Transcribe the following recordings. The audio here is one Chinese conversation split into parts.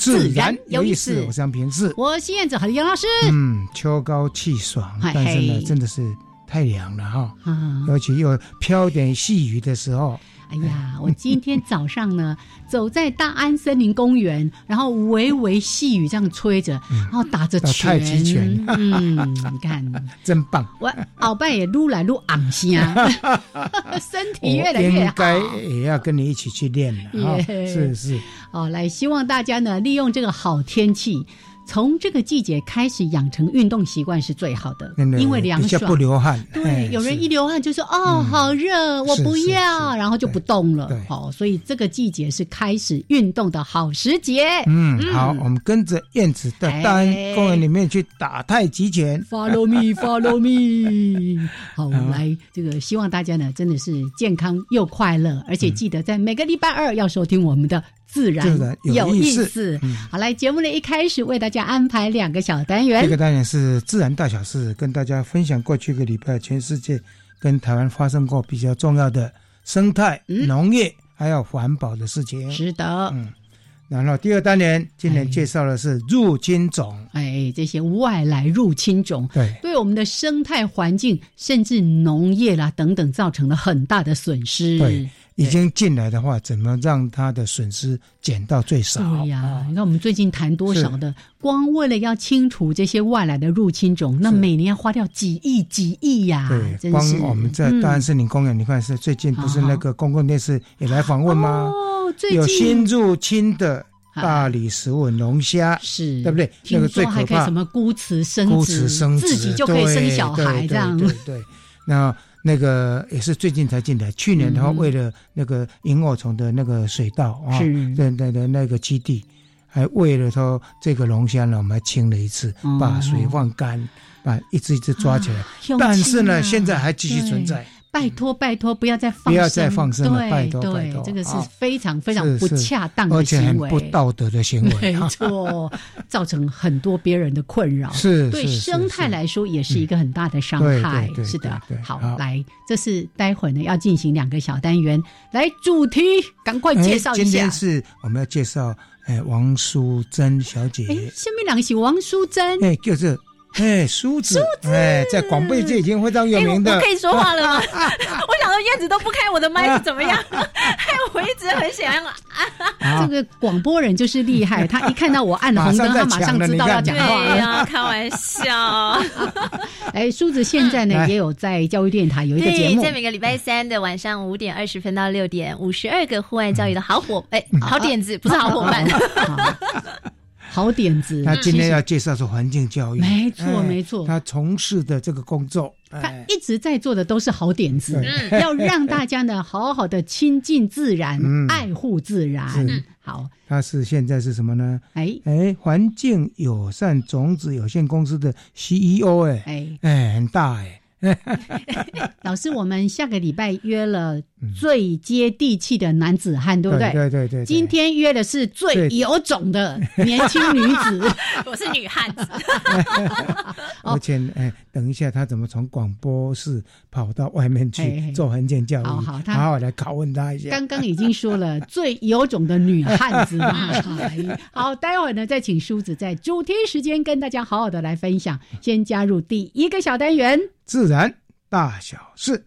自然有意思。我是杨平志，我是燕子，还是杨老师。嗯，秋高气爽，但是呢，真的是太凉了哈，尤其又飘点细雨的时候。哎呀，我今天早上呢，走在大安森林公园，然后微微细雨这样吹着，然后打着拳，太极拳，嗯，你看，真棒。我鳌拜也撸来撸昂声，身体越来越好。应该也要跟你一起去练了，是是。哦，来，希望大家呢，利用这个好天气。从这个季节开始养成运动习惯是最好的，因为凉爽不流汗。对，有人一流汗就说：“哦，好热，我不要。”然后就不动了。好，所以这个季节是开始运动的好时节。嗯，好，我们跟着燕子的大公园里面去打太极拳。Follow me, follow me。好，我们来这个，希望大家呢真的是健康又快乐，而且记得在每个礼拜二要收听我们的。自然有意思。好，来节目的一开始为大家安排两个小单元。这个单元是自然大小事，跟大家分享过去一个礼拜全世界跟台湾发生过比较重要的生态、农业还有环保的事情。是的，嗯。然后第二单元今年介绍的是入侵种，哎，这些外来入侵种，对，对我们的生态环境甚至农业啦等等造成了很大的损失。对。已经进来的话，怎么让它的损失减到最少？对呀，你看我们最近谈多少的，光为了要清除这些外来的入侵种，那每年要花掉几亿几亿呀！对，光我们在大安森林公园，你看是最近不是那个公共电视也来访问吗？哦，最有新入侵的大理石纹龙虾，是对不对？那个最可怕，什么孤雌生孤雌生自己就可以生小孩这样。对，那。那个也是最近才进来，去年的话，为了那个萤火虫的那个水稻啊，那那的那个基地，还为了说这个龙虾呢，我们还清了一次，把水放干，把一只一只抓起来。但是呢，现在还继续存在。拜托拜托，不要再放生不要再放生了，拜托拜托，这个是非常非常不恰当的行为，不道德的行为，没错，造成很多别人的困扰，是对生态来说也是一个很大的伤害。是的，好，来，这是待会呢要进行两个小单元，来主题，赶快介绍一下。今天是我们要介绍，哎，王淑珍小姐。哎，下面两个是王淑珍，哎，就是。哎，梳子，哎，在广播界已经非常有名的。我可以说话了吗？我想说燕子都不开我的麦是怎么样？害我一直很想要。这个广播人就是厉害，他一看到我按了红灯，他马上知道要讲话。对呀，开玩笑。哎，梳子现在呢也有在教育电台有一个节目，在每个礼拜三的晚上五点二十分到六点，五十二个户外教育的好伙，哎，好点子，不是好伙伴。好点子。他今天要介绍是环境教育，没错没错。他从事的这个工作，他一直在做的都是好点子，要让大家呢好好的亲近自然，爱护自然。好，他是现在是什么呢？哎。哎，环境友善种子有限公司的 CEO，哎。哎。哎，很大哎。老师，我们下个礼拜约了最接地气的男子汉，对不对？对对对。今天约的是最有种的年轻女子，我是女汉子。而且，哎，等一下，他怎么从广播室跑到外面去做横件教育？好好，好好来拷问他一下。刚刚已经说了最有种的女汉子嘛 好，待会儿呢，再请梳子在主题时间跟大家好好的来分享。先加入第一个小单元。自然大小事。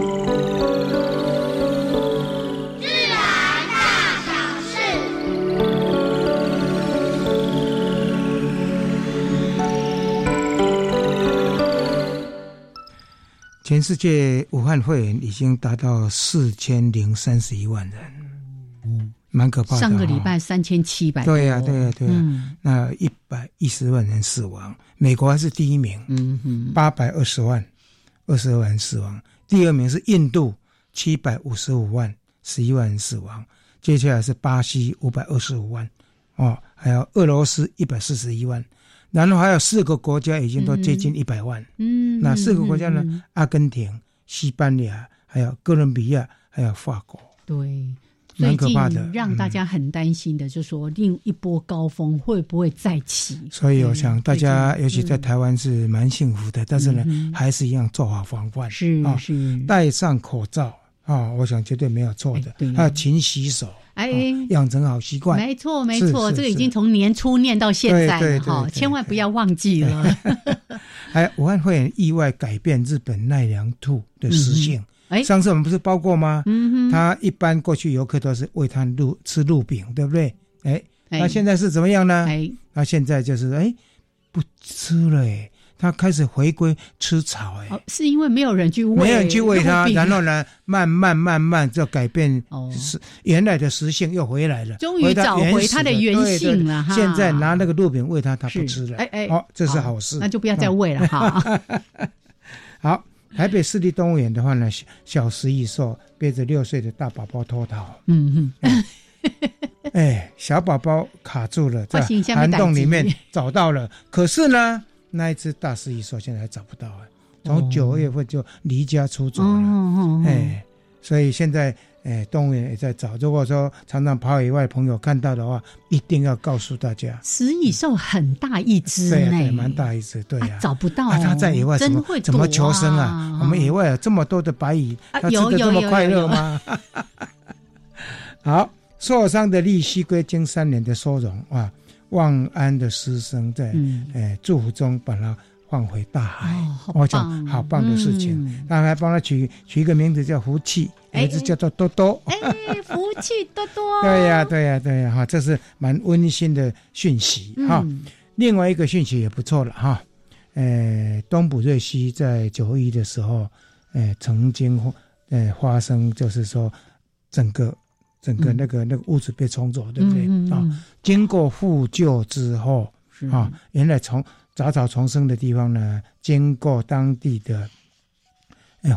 全世界武汉肺炎已经达到四千零三十一万人，嗯，蛮可怕的。上个礼拜三千七百，对呀，对呀，对呀。那一百一十万人死亡，美国还是第一名，嗯哼，八百二十万，二十二万人死亡。第二名是印度，七百五十五万，十一万人死亡。接下来是巴西，五百二十五万，哦，还有俄罗斯一百四十一万。然后还有四个国家已经都接近一百万，嗯，那四个国家呢？阿根廷、西班牙、还有哥伦比亚、还有法国，对，蛮可怕的，让大家很担心的，就说另一波高峰会不会再起？所以我想大家，尤其在台湾是蛮幸福的，但是呢，还是一样做好防范，是是，戴上口罩啊，我想绝对没有错的，还有勤洗手。哎，养成好习惯，没错没错，这个已经从年初念到现在了哈，千万不要忘记了。哎，武汉会很意外改变日本奈良兔的食性。哎，上次我们不是包过吗？嗯哼，他一般过去游客都是喂他鹿吃鹿饼，对不对？哎，那现在是怎么样呢？哎，那现在就是哎不吃了哎。他开始回归吃草，哎，是因为没有人去喂，没有人去喂它，然后呢，慢慢慢慢就改变，是原来的食性又回来了，终于找回它的原性了哈。现在拿那个鹿饼喂它，它不吃了，哎哎，哦，这是好事，那就不要再喂了哈。好，台北市立动物园的话呢，小食蚁兽背着六岁的大宝宝脱逃，嗯嗯，哎，小宝宝卡住了，在涵洞里面。找到了，可是呢。那一只大狮蚁兽现在还找不到啊，从九月份就离家出走了，哎，所以现在哎动物园也在找。如果说常常跑野外的朋友看到的话，一定要告诉大家。食蚁兽很大一只，对对，蛮大一只，对啊，找不到。它在野外怎么怎么求生啊？我们野外有这么多的白蚁，它吃的这么快乐吗？好，受伤的利息龟经三年的收容啊。万安的师生在诶祝福中把它放回大海，我想好棒的事情。他还帮他取取一个名字叫福气，名字叫做多多。哎，福气多多。对呀，对呀，对呀，哈，这是蛮温馨的讯息哈。另外一个讯息也不错了哈。诶，东埔瑞希在九一的时候，诶，曾经诶发生就是说整个。整个那个那个屋子被冲走，对不对啊？经过复旧之后啊，原来从杂草丛生的地方呢，经过当地的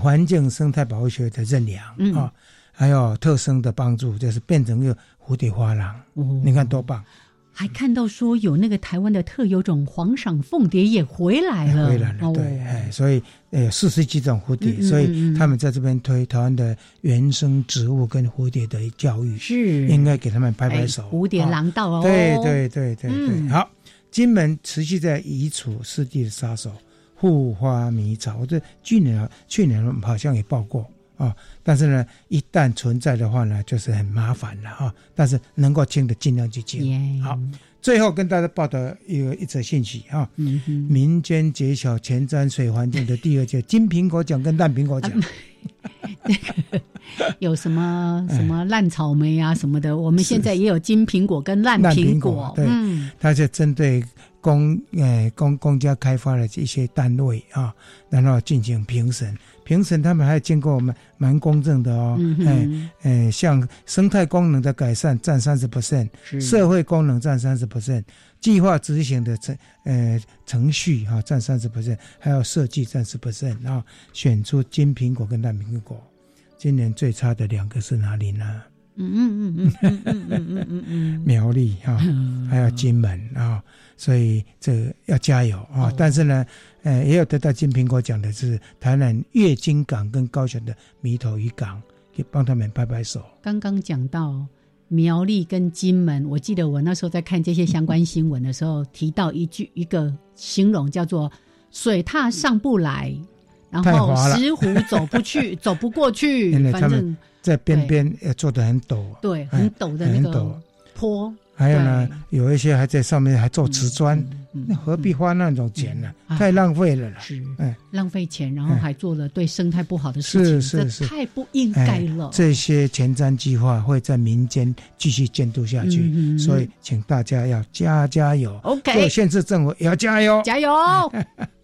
环境生态保护学的认养啊，还有特生的帮助，就是变成一个蝴蝶花廊。你看多棒！还看到说有那个台湾的特有种黄赏凤蝶也回来了，回来了，对，哎，所以呃四十几种蝴蝶，所以他们在这边推台湾的原生植物跟蝴蝶的教育，是。应该给他们拍拍手。蝴蝶廊道哦，对对对对对，好，金门持续在移除湿地的杀手护花迷草，我这去年去年好像也报过啊，但是呢，一旦存在的话呢，就是很麻烦了啊。但是能够清的尽量去清。好，最后跟大家报道一个一则信息啊，民间揭晓前瞻水环境的第二届金苹果奖跟烂苹果奖。有什么 什么烂草莓啊什么的，我们现在也有金苹果跟烂苹果。对，它就针对。公诶，公公家开发的一些单位啊，然后进行评审，评审他们还经过我们蛮公正的哦。诶诶，像生态功能的改善占三十 percent，社会功能占三十 percent，计划执行的程呃程序哈占三十 percent，还有设计占十 percent，然后选出金苹果跟烂苹果。今年最差的两个是哪里呢？嗯嗯嗯嗯嗯嗯嗯嗯嗯，苗栗哈，还有金门啊，所以这要加油啊！但是呢，呃，也有得到金苹果奖的是台南月金港跟高雄的弥头渔港，给帮他们拍拍手。刚刚讲到苗栗跟金门，我记得我那时候在看这些相关新闻的时候，提到一句一个形容叫做“水踏上不来”。然后石湖走不去，走不过去，反正在边边也做的很陡，对，很陡的那个坡。还有呢，有一些还在上面还做瓷砖，那何必花那种钱呢？太浪费了，是，哎，浪费钱，然后还做了对生态不好的事情，是是，太不应该了。这些前瞻计划会在民间继续监督下去，所以请大家要加加油。OK，做县市政府也要加油，加油。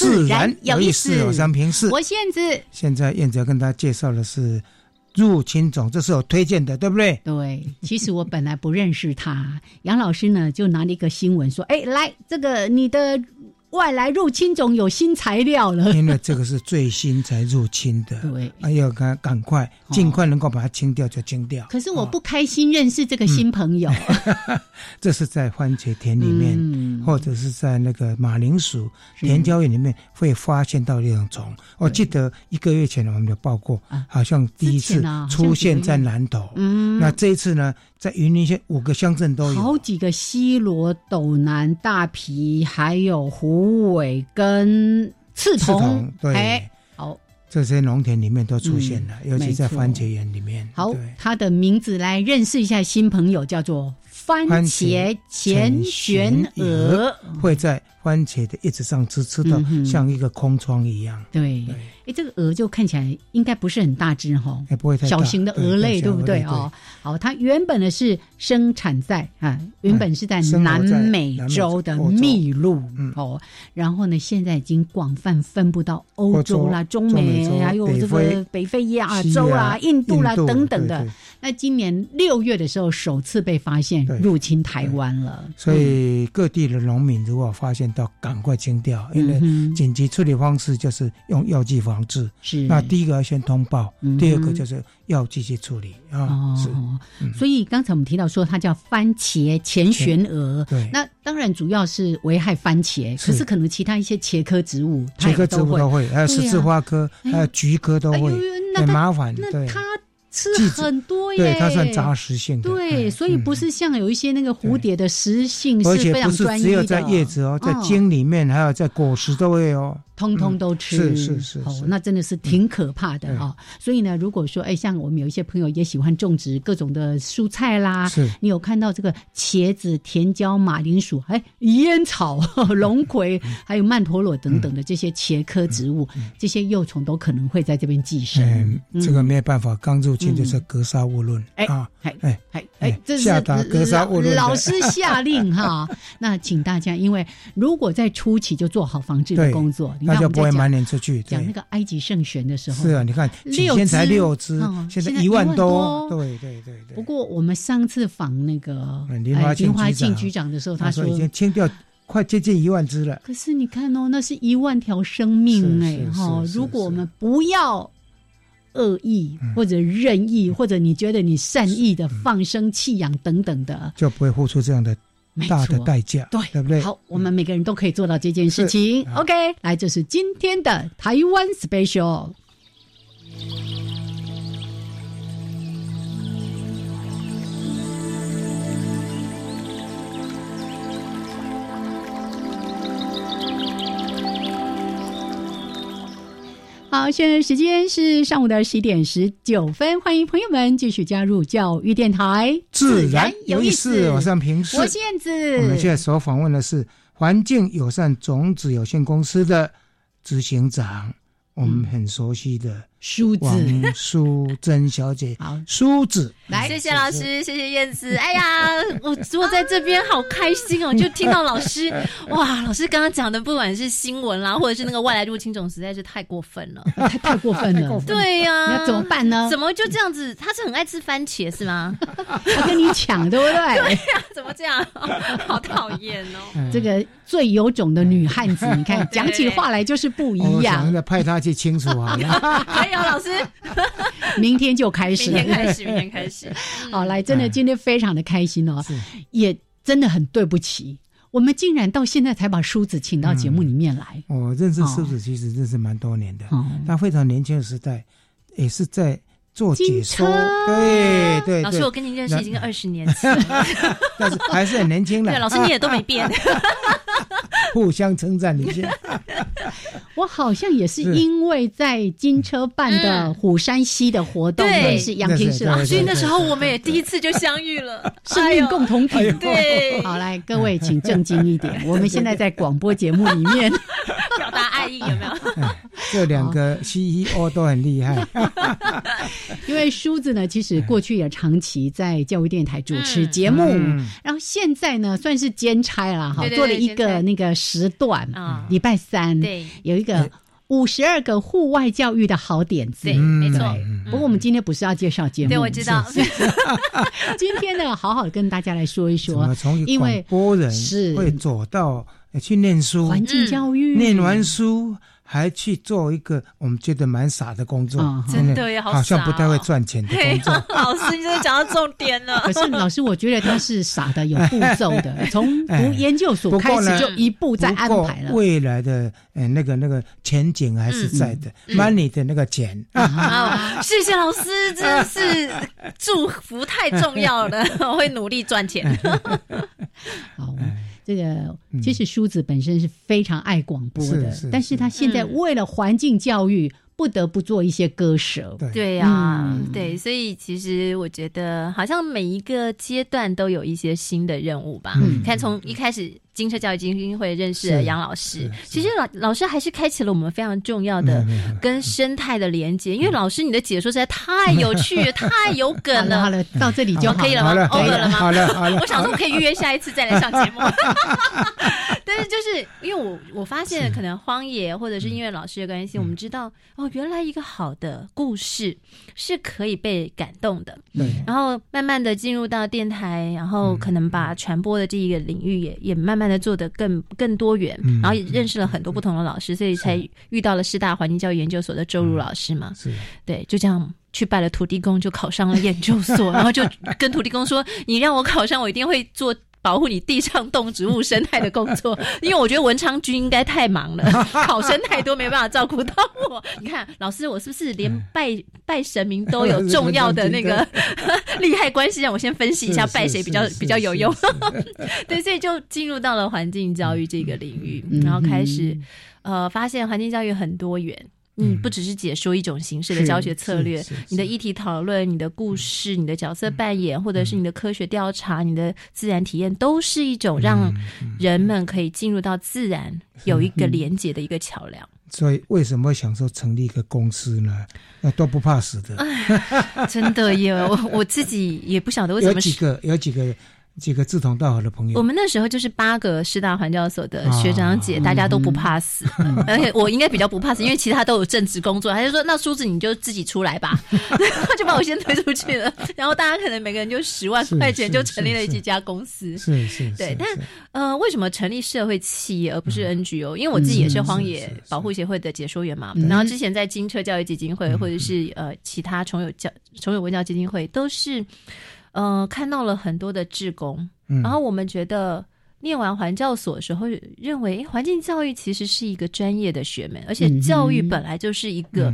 自然有意思，有三平四。我现在，现在燕子要跟大家介绍的是入侵种，这是我推荐的，对不对？对，其实我本来不认识他，杨老师呢就拿了一个新闻说：“哎，来这个你的。”外来入侵种有新材料了，因为这个是最新才入侵的，对，哎要赶赶快，尽快能够把它清掉就清掉。可是我不开心认识这个新朋友，这是在番茄田里面，嗯。或者是在那个马铃薯田椒园里面会发现到这种虫。我记得一个月前我们就报过，好像第一次出现在南头，嗯，那这一次呢？在云林县五个乡镇都有。好几个西罗、斗南、大皮，还有虎尾跟刺桐，对，好，这些农田里面都出现了，尤其在番茄园里面。好，它的名字来认识一下新朋友，叫做番茄前旋蛾，会在番茄的叶子上吃，吃到像一个空窗一样。对。哎这个鹅就看起来应该不是很大只哈，不会小型的鹅类，对不对？哦？好，它原本呢是生产在啊，原本是在南美洲的秘鲁哦，然后呢现在已经广泛分布到欧洲啦、中美，还有这个北非、亚洲啦、印度啦等等的。那今年六月的时候首次被发现入侵台湾了，所以各地的农民如果发现到，赶快清掉，因为紧急处理方式就是用药剂防。治。是。那第一个要先通报，第二个就是药剂去处理啊。是，所以刚才我们提到说它叫番茄前旋蛾，对，那当然主要是危害番茄，可是可能其他一些茄科植物，茄科植物都会，还有十字花科，还有菊科都会，很麻烦。对。吃很多耶，对它算杂食性的，对，所以不是像有一些那个蝴蝶的食性是非常专一的，只有在叶子哦，在茎里面还有在果实都会哦。通通都吃，是是是，哦，那真的是挺可怕的哈。所以呢，如果说，哎，像我们有一些朋友也喜欢种植各种的蔬菜啦，是，你有看到这个茄子、甜椒、马铃薯，哎，烟草、龙葵，还有曼陀罗等等的这些茄科植物，这些幼虫都可能会在这边寄生。嗯，这个没有办法，刚入侵就是格杀勿论。哎啊，哎哎哎哎，这是格杀勿论，老师下令哈。那请大家，因为如果在初期就做好防治的工作。那就不会满脸出去。讲那个埃及圣选的时候，是啊，你看几天才六只，现在一万多。对对对对。不过我们上次访那个林华庆局长的时候，他说已经清掉快接近一万只了。可是你看哦，那是一万条生命哎哈！如果我们不要恶意或者任意，或者你觉得你善意的放生弃养等等的，就不会付出这样的。大的代价，对对不对？好，我们每个人都可以做到这件事情。OK，来，这是今天的台湾 Special。好，现在时间是上午的十一点十九分，欢迎朋友们继续加入教育电台，自然有意思。我是平时，我燕子。我们现在所访问的是环境友善种子有限公司的执行长，我们很熟悉的梳子，王淑珍小姐，好，梳子，来，谢谢老师，谢谢燕子。哎呀，我坐在这边好开心哦，就听到老师，哇，老师刚刚讲的，不管是新闻啦，或者是那个外来入侵种，实在是太过分了，太太过分了。对呀，那怎么办呢？怎么就这样子？他是很爱吃番茄是吗？他跟你抢，对不对？对呀，怎么这样？好讨厌哦！这个最有种的女汉子，你看讲起话来就是不一样。派他去清楚好了。有老师，明天就开始，明天开始，明天开始。好，来，真的今天非常的开心哦，也真的很对不起，我们竟然到现在才把梳子请到节目里面来。我认识梳子其实认识蛮多年的，他非常年轻的时代也是在做解说，对对。老师，我跟您认识已经二十年了，但是还是很年轻的。对，老师你也都没变。互相称赞你先。我好像也是因为在金车办的虎山西的活动认识杨平师，所以那时候我们也第一次就相遇了，生命共同体。对，好来，各位请正经一点，我们现在在广播节目里面。表达爱意，有没有？这两个 CEO 都很厉害。因为梳子呢，其实过去也长期在教育电台主持节目，然后现在呢算是兼差了哈，做了一个那个时段啊，礼拜三对。有一个五十二个户外教育的好点子，对，没错。不过我们今天不是要介绍节目，对，我知道。今天呢，好好跟大家来说一说，因为播人是。会走到去念书，环境教育，念完书。还去做一个我们觉得蛮傻的工作，真的也好像不太会赚钱的工作。老师，你真的讲到重点了。可是老师，我觉得他是傻的，有步骤的，从读研究所开始就一步在安排了。未来的呃那个那个前景还是在的，money 的那个钱。谢谢老师，真的是祝福太重要了，我会努力赚钱。好。这个其实梳子本身是非常爱广播的，但是他现在为了环境教育。不得不做一些割舍，对呀，对，所以其实我觉得，好像每一个阶段都有一些新的任务吧。嗯看从一开始金车教育基金会认识了杨老师，其实老老师还是开启了我们非常重要的跟生态的连接。因为老师你的解说实在太有趣、太有梗了。好了，到这里就可以了吗？over 了吗？好了，好了。我想说可以预约下一次再来上节目。但是就是因为我我发现可能荒野或者是音乐老师的关系，我们知道哦。原来一个好的故事是可以被感动的，对。然后慢慢的进入到电台，然后可能把传播的这一个领域也也慢慢的做得更更多元，然后也认识了很多不同的老师，所以才遇到了师大环境教育研究所的周如老师嘛。是，对，就这样去拜了土地公，就考上了研究所，然后就跟土地公说：“你让我考上，我一定会做。”保护你地上动植物生态的工作，因为我觉得文昌君应该太忙了，考生太多，没办法照顾到我。你看，老师，我是不是连拜拜神明都有重要的那个 利害关系？让我先分析一下，拜谁比较比较有用？对，所以就进入到了环境教育这个领域，然后开始呃，发现环境教育很多元。嗯，不只是解说一种形式的教学策略，你的议题讨论、你的故事、你的角色扮演，或者是你的科学调查、你的自然体验，都是一种让人们可以进入到自然有一个连接的一个桥梁。所以，为什么想说成立一个公司呢？那都不怕死的，真的耶！我我自己也不晓得为什么有几个，有几个。几个志同道合的朋友，我们那时候就是八个师大环教所的学长姐，大家都不怕死，而且我应该比较不怕死，因为其他都有正职工作。他就说：“那梳子你就自己出来吧。”他就把我先推出去了。然后大家可能每个人就十万块钱就成立了几家公司。是是，对。但呃，为什么成立社会企业而不是 NGO？因为我自己也是荒野保护协会的解说员嘛。然后之前在金车教育基金会或者是呃其他重有教重有文教基金会都是。呃，看到了很多的志工，然后我们觉得念完环教所的时候，认为环境教育其实是一个专业的学门，而且教育本来就是一个，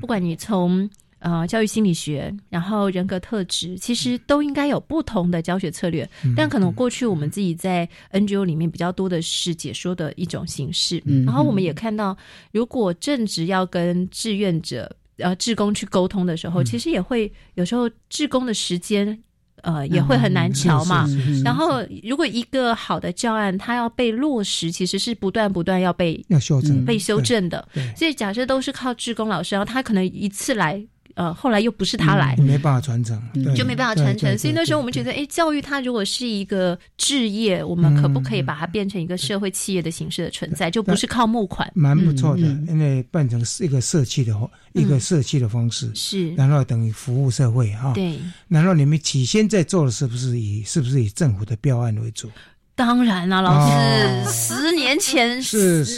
不管你从呃教育心理学，然后人格特质，其实都应该有不同的教学策略。但可能过去我们自己在 NGO 里面比较多的是解说的一种形式，然后我们也看到，如果正职要跟志愿者呃志工去沟通的时候，其实也会有时候志工的时间。呃也会很难瞧嘛。然后如果一个好的教案，它要被落实，其实是不断不断要被要修正、被修正的。所以假设都是靠志工老师，然后他可能一次来。呃，后来又不是他来，没办法传承，就没办法传承。所以那时候我们觉得，哎，教育它如果是一个置业，我们可不可以把它变成一个社会企业的形式的存在，就不是靠募款？蛮不错的，因为办成是一个社区的一个社区的方式，是，然后等于服务社会哈。对，然后你们起先在做的是不是以是不是以政府的标案为主？当然啦，老师，十年前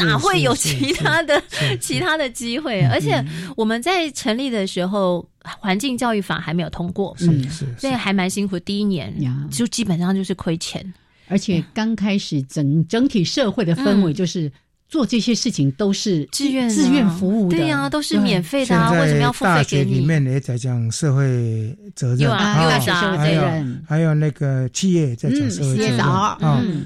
哪会有其他的其他的机会？而且我们在成立的时候，环境教育法还没有通过，是是，所以还蛮辛苦。第一年就基本上就是亏钱，而且刚开始整整体社会的氛围就是。做这些事情都是志愿自愿服务的，对呀，都是免费的啊！为什么要付费给你？里面也在讲社会责任。啊，社会责任，还有那个企业在讲社会责任。啊，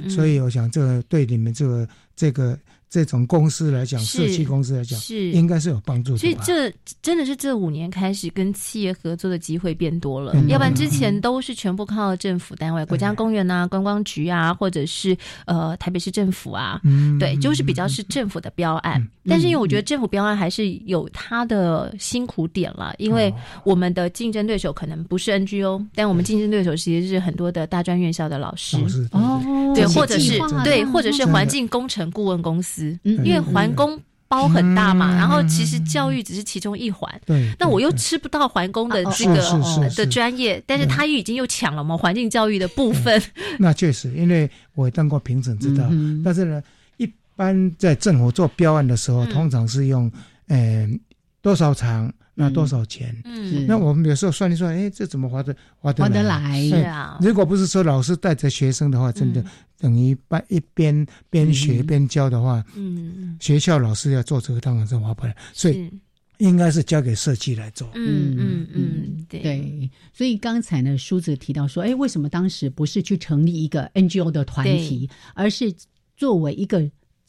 所以我想这个对你们这个这个。这种公司来讲，社区公司来讲，是。应该是有帮助的。所以这真的是这五年开始跟企业合作的机会变多了，要不然之前都是全部靠政府单位，国家公园啊、观光局啊，或者是呃台北市政府啊，对，就是比较是政府的标案。但是因为我觉得政府标案还是有它的辛苦点了，因为我们的竞争对手可能不是 NGO，但我们竞争对手其实是很多的大专院校的老师。哦，对，或者是对，或者是环境工程顾问公司。因为环工包很大嘛，然后其实教育只是其中一环。对，那我又吃不到环工的这个的专业，但是他又已经又抢了我们环境教育的部分。那确实，因为我当过评审，知道。但是呢，一般在政府做标案的时候，通常是用嗯多少场。那多少钱？嗯，那我们有时候算一算，哎，这怎么划得划得划得来呀？如果不是说老师带着学生的话，真的等于半一边边学边教的话，嗯，学校老师要做这个，当然是划不来，所以应该是交给设计来做。嗯嗯嗯，对。所以刚才呢，梳子提到说，哎，为什么当时不是去成立一个 NGO 的团体，而是作为一个。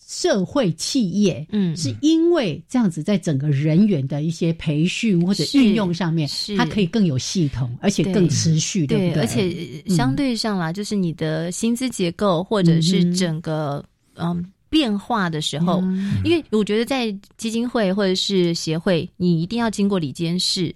社会企业，嗯，是因为这样子，在整个人员的一些培训或者运用上面，它可以更有系统，而且更持续，对不对？而且相对上啦，就是你的薪资结构或者是整个，嗯。变化的时候，因为我觉得在基金会或者是协会，你一定要经过里监事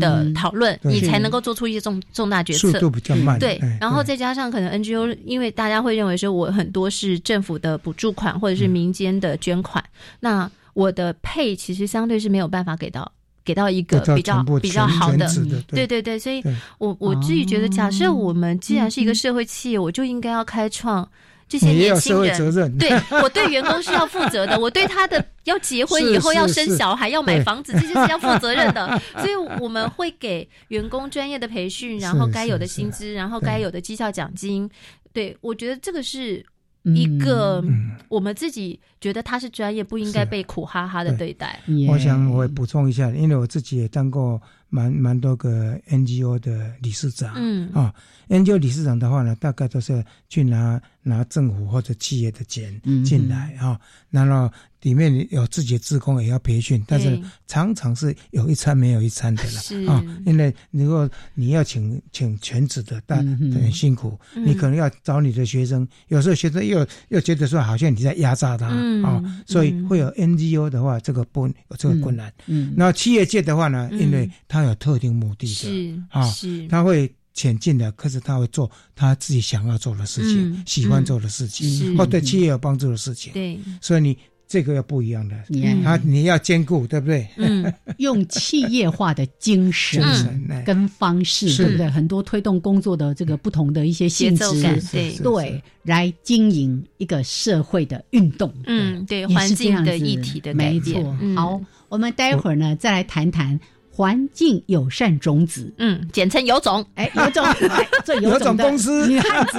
的讨论，你才能够做出一些重重大决策。速度比较慢。对，然后再加上可能 NGO，因为大家会认为说我很多是政府的补助款或者是民间的捐款，那我的配其实相对是没有办法给到给到一个比较比较好的。对。对对，所以我我自己觉得，假设我们既然是一个社会企业，我就应该要开创。这些年轻人，对 我对员工是要负责的，我对他的要结婚以后要生小孩要买房子，这些是要负责任的。所以我们会给员工专业的培训，然后该有的薪资，然后该有的绩效奖金。对我觉得这个是一个我们自己觉得他是专业，不应该被苦哈哈的对待。我想我补充一下，因为我自己也当过蛮蛮多个 NGO 的理事长，嗯。啊，NGO 理事长的话呢，大概都是去拿。拿政府或者企业的钱进来啊，然后里面有自己的职工也要培训，但是常常是有一餐没有一餐的了啊。因为如果你要请请全职的，但很辛苦，你可能要找你的学生，有时候学生又又觉得说好像你在压榨他啊，所以会有 NGO 的话，这个不有这个困难。嗯，那企业界的话呢，因为他有特定目的的啊，他会。前进的，可是他会做他自己想要做的事情，喜欢做的事情，或对企业有帮助的事情。对，所以你这个要不一样的，他你要兼顾，对不对？嗯，用企业化的精神 跟方式，对不对？很多推动工作的这个不同的一些性质，对对，来经营一个社会的运动。嗯，对，环境的议题的没错。好，我们待会儿呢，再来谈谈。环境友善种子，嗯，简称有种，哎，有种，这 有种公司。女汉子，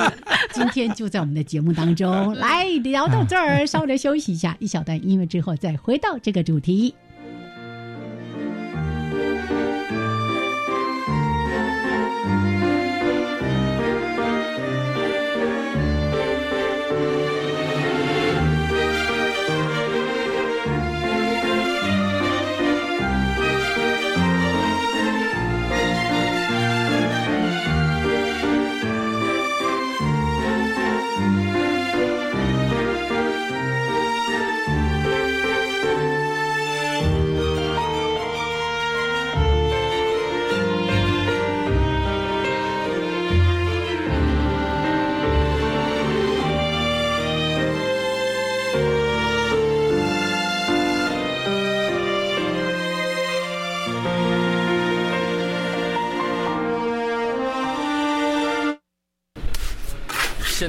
今天就在我们的节目当中 来聊到这儿，稍微的休息一下，一小段音乐之后再回到这个主题。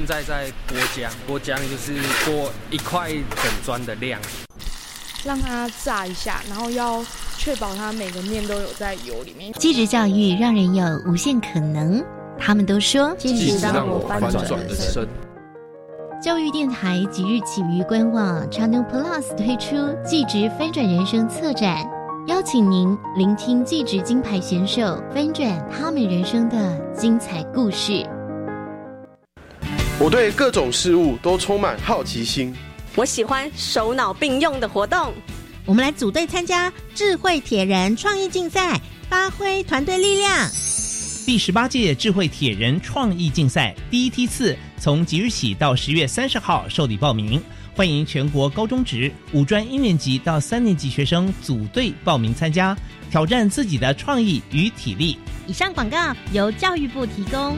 在在剥浆，剥浆就是剥一块整砖的量，让它炸一下，然后要确保它每个面都有在油里面。继职教育让人有无限可能，他们都说继职让我翻转人生。教育电台即日起于官网 Channel Plus 推出“继职翻转人生”策展，邀请您聆听继职金牌选手翻转他们人生的精彩故事。我对各种事物都充满好奇心。我喜欢手脑并用的活动。我们来组队参加智慧铁人创意竞赛，发挥团队力量。第十八届智慧铁人创意竞赛第一梯次从即日起到十月三十号受理报名，欢迎全国高中职、五专一年级到三年级学生组队报名参加，挑战自己的创意与体力。以上广告由教育部提供。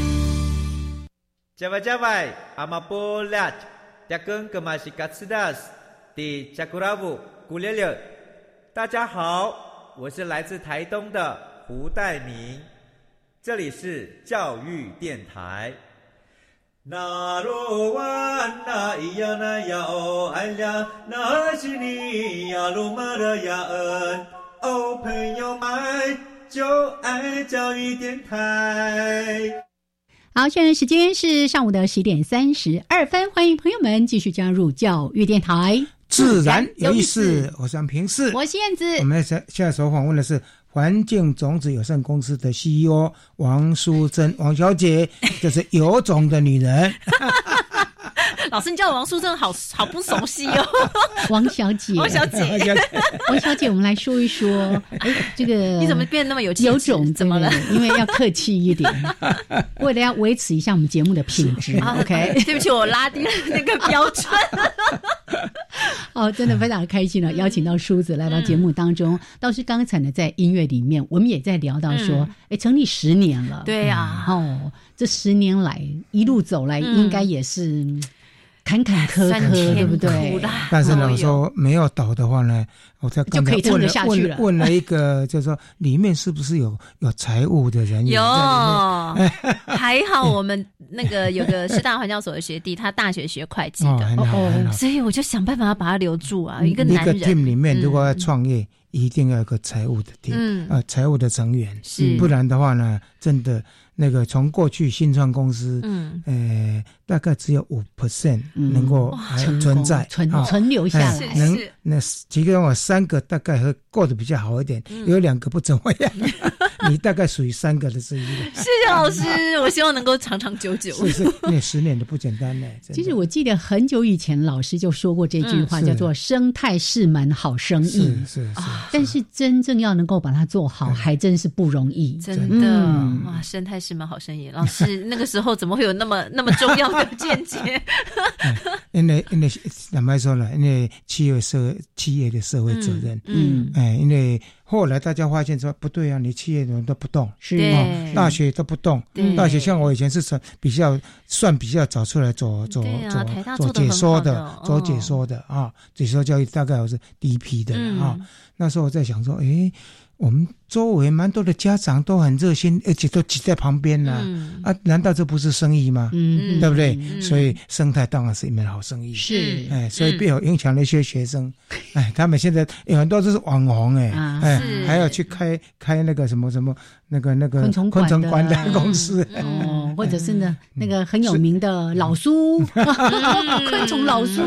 加外加外，阿玛波拉，扎根格玛西卡斯达斯，迪加古拉布古列列。大家好，我是来自台东的胡代明，这里是教育电台。那罗哇那咿呀那呀哦哎呀，那是你呀鲁玛的呀恩哦，朋友们就爱教育电台。好，现在时间是上午的十点三十二分，欢迎朋友们继续加入教育电台，自然有意思。我是安平四，我是燕子。我们现现在所访问的是环境种子有限公司的 CEO 王淑珍王小姐，就是有种的女人。老师，你叫我王淑珍，好好不熟悉哦。王小姐，王小姐，王小姐，我们来说一说，哎，这个你怎么变那么有有种？怎么了？因为要客气一点，为了要维持一下我们节目的品质。OK，对不起，我拉低了那个标准。哦，真的非常开心了，邀请到梳子来到节目当中。倒是刚才呢，在音乐里面，我们也在聊到说，哎，成立十年了，对呀，哦，这十年来一路走来，应该也是。坎坎坷坷，对不对？但是呢，我说没有倒的话呢，我在就可以撑得下去了。问了一个，就是说里面是不是有有财务的人有，还好我们那个有个师大环教所的学弟，他大学学会计的，哦，所以我就想办法要把他留住啊。一个男人。team 里面，如果要创业，一定要有个财务的 team，呃，财务的成员，是。不然的话呢，真的。那个从过去新创公司，嗯，呃，大概只有五 percent 能够还存在存存留下来，能那其中我三个大概会过得比较好一点，有两个不怎么样。你大概属于三个的之一。谢谢老师，我希望能够长长久久。是是，那十年都不简单呢。其实我记得很久以前老师就说过这句话，叫做“生态是门好生意”。是是是，但是真正要能够把它做好，还真是不容易。真的哇，生态是门好生意。老师那个时候怎么会有那么那么重要的见解？因为因为坦白说了，因为企业社企业的社会责任，嗯，哎，因为。后来大家发现说不对啊，你企业人都不动，是啊，大学都不动，大学像我以前是算比较算比较早出来做做做做解说的，做解说的啊，解说教育大概我是第一批的啊。那时候我在想说，哎。我们周围蛮多的家长都很热心，而且都挤在旁边呢。啊，难道这不是生意吗？嗯，对不对？所以生态当然是一门好生意。是，哎，所以被我影响了一些学生，哎，他们现在有很多都是网红，哎，哎，还要去开开那个什么什么。那个那个昆虫昆虫馆的公司。哦，或者是呢那个很有名的老苏，昆虫老苏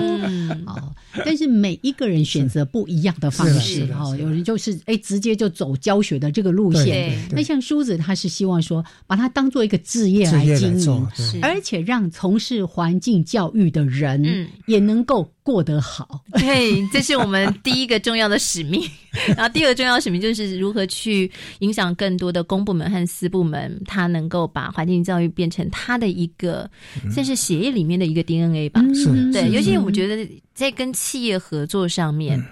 哦。但是每一个人选择不一样的方式哈，有人就是哎直接就走教学的这个路线。那像梳子，他是希望说把它当做一个职业来经营，而且让从事环境教育的人也能够过得好。对，这是我们第一个重要的使命。然后第二个重要使命就是如何去影响更多的公部门和私部门，他能够把环境教育变成他的一个算是协议里面的一个 DNA 吧。是，对，尤其我觉得在跟企业合作上面。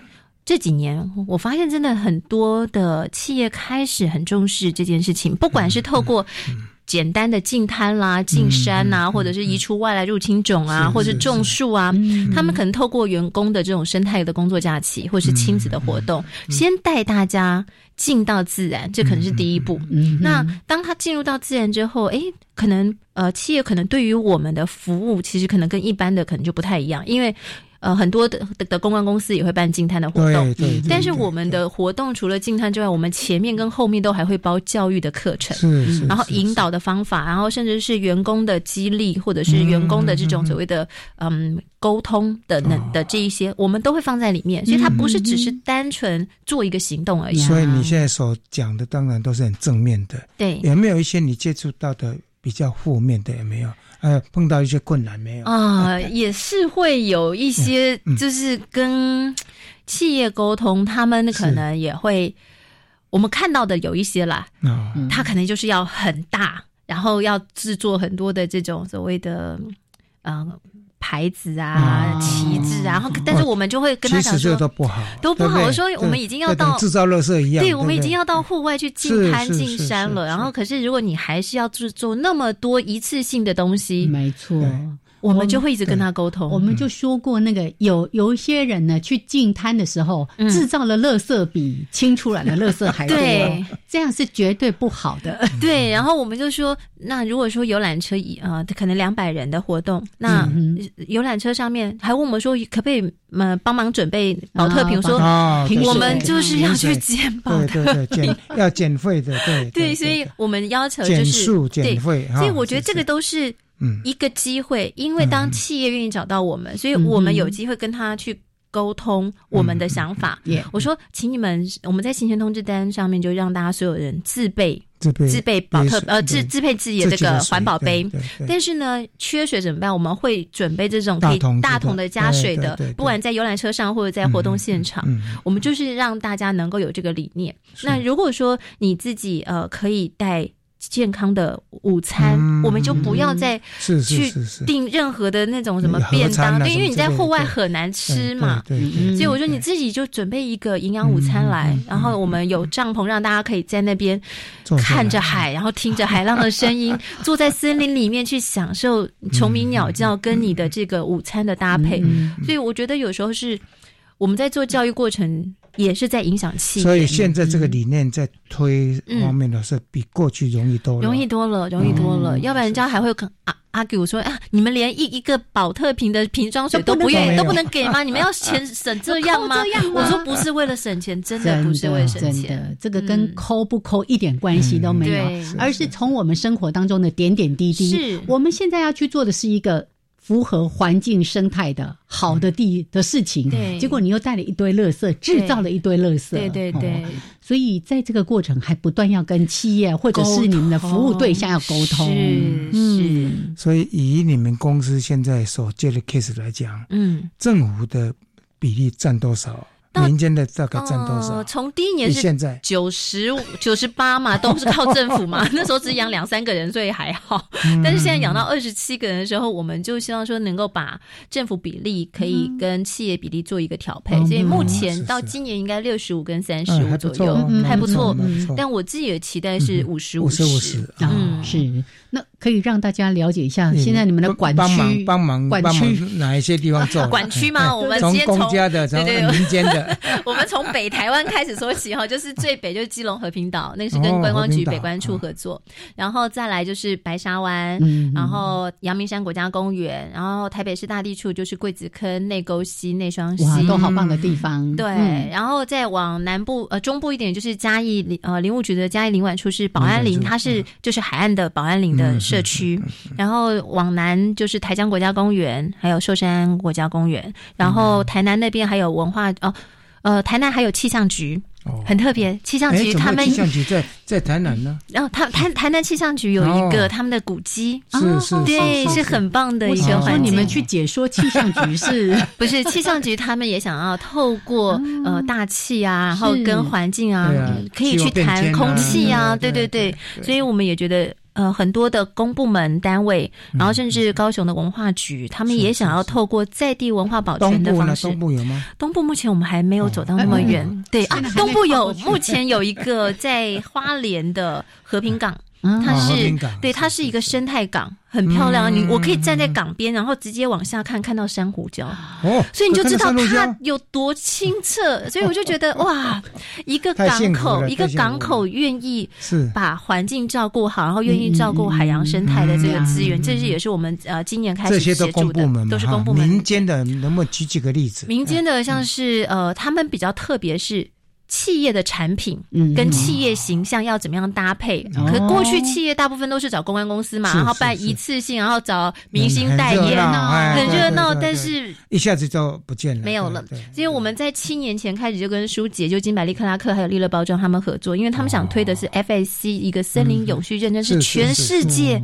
这几年，我发现真的很多的企业开始很重视这件事情，不管是透过简单的进滩啦、进山呐，或者是移除外来入侵种啊，或者是种树啊，他们可能透过员工的这种生态的工作假期，或是亲子的活动，先带大家进到自然，这可能是第一步。那当他进入到自然之后，诶，可能呃，企业可能对于我们的服务，其实可能跟一般的可能就不太一样，因为。呃，很多的的公关公司也会办净滩的活动，但是我们的活动除了净滩之外，我们前面跟后面都还会包教育的课程，然后引导的方法，然后甚至是员工的激励，或者是员工的这种所谓的嗯沟通的能的这一些，我们都会放在里面，所以它不是只是单纯做一个行动而已。所以你现在所讲的当然都是很正面的，对，有没有一些你接触到的比较负面的？有没有？呃，碰到一些困难没有？啊，也是会有一些，就是跟企业沟通，他们可能也会，我们看到的有一些啦，他可能就是要很大，然后要制作很多的这种所谓的，嗯。牌子啊，旗帜啊，然后但是我们就会跟他讲说，都不好，都不好。我说我们已经要到制造垃圾一样，对，我们已经要到户外去进滩进山了。然后可是如果你还是要制作那么多一次性的东西，没错。我们就会一直跟他沟通。我们就说过，那个有有一些人呢，去进摊的时候，制造了垃圾比清出来的垃圾还多，这样是绝对不好的。对，然后我们就说，那如果说游览车啊，可能两百人的活动，那游览车上面还问我们说，可不可以呃帮忙准备保特瓶？说我们就是要去捡保特瓶，要减费的，对对，所以我们要求就是减费。所以我觉得这个都是。一个机会，因为当企业愿意找到我们，所以我们有机会跟他去沟通我们的想法。我说，请你们，我们在行前通知单上面就让大家所有人自备自备自备保特呃自自配自己的这个环保杯。但是呢，缺水怎么办？我们会准备这种可以大桶的加水的，不管在游览车上或者在活动现场，我们就是让大家能够有这个理念。那如果说你自己呃可以带。健康的午餐，我们就不要再去订任何的那种什么便当，对，因为你在户外很难吃嘛。所以我说你自己就准备一个营养午餐来，然后我们有帐篷，让大家可以在那边看着海，然后听着海浪的声音，坐在森林里面去享受虫鸣鸟叫跟你的这个午餐的搭配。所以我觉得有时候是我们在做教育过程。也是在影响气，所以现在这个理念在推方面的是比过去容易多了，容易多了，容易多了。要不然人家还会啊阿给我说啊，你们连一一个保特瓶的瓶装水都不愿意，都不能给吗？你们要钱省这样吗？我说不是为了省钱，真的不是为了省钱，这个跟抠不抠一点关系都没有，而是从我们生活当中的点点滴滴。是我们现在要去做的是一个。符合环境生态的好的地的事情，对，结果你又带了一堆垃圾，制造了一堆垃圾，对对对，所以在这个过程还不断要跟企业或者是你们的服务对象要沟通，是，所以以你们公司现在所接的 case 来讲，嗯，政府的比例占多少？民间的大概占多少？从第一年是现在九十五、九十八嘛，都是靠政府嘛。那时候只养两三个人，所以还好。但是现在养到二十七个人的时候，我们就希望说能够把政府比例可以跟企业比例做一个调配。所以目前到今年应该六十五跟三十五左右，还不错。但我自己的期待是五十五十。嗯，是。那可以让大家了解一下，现在你们的管区帮忙帮忙哪一些地方做 管区吗？我们从公家的，从民间的。我们从北台湾开始说起哈，就是最北就是基隆和平岛，那个是跟观光局北关处合作，然后再来就是白沙湾，然后阳明山国家公园，然后台北市大地处就是桂子坑、内沟溪、内双溪，都好棒的地方。对，然后再往南部呃中部一点就是嘉义林呃林务局的嘉义林管处是保安林，它是就是海岸的保安林的。的社区，然后往南就是台江国家公园，还有寿山国家公园，然后台南那边还有文化哦，呃，台南还有气象局，很特别。气象局他们气象局在在台南呢。然后他台台南气象局有一个他们的古迹，是是对，是很棒的一个环境。你们去解说气象局是 不是？气象局他们也想要透过呃大气啊，然后跟环境啊，可以去谈空气啊，对对对。所以我们也觉得。呃，很多的公部门单位，然后甚至高雄的文化局，他们也想要透过在地文化保全的方式。东部有吗？东部目前我们还没有走到那么远。对啊，东部有，目前有一个在花莲的和平港。它是对，它是一个生态港，很漂亮。你我可以站在港边，然后直接往下看，看到珊瑚礁。哦，所以你就知道它有多清澈。所以我就觉得 哇，一个港口，一个港口愿意是把环境照顾好，然后愿意照顾海洋生态的这个资源，这是也是我们呃今年开始协助的，都是公部门。民间的能不能举几个例子？民间的像是呃，他们比较特别是。企业的产品跟企业形象要怎么样搭配？可过去企业大部分都是找公关公司嘛，然后办一次性，然后找明星代言，很热闹。但是一下子就不见了，没有了。因为我们在七年前开始就跟舒洁、就金百利克拉克还有利乐包装他们合作，因为他们想推的是 FSC 一个森林永续认证，是全世界。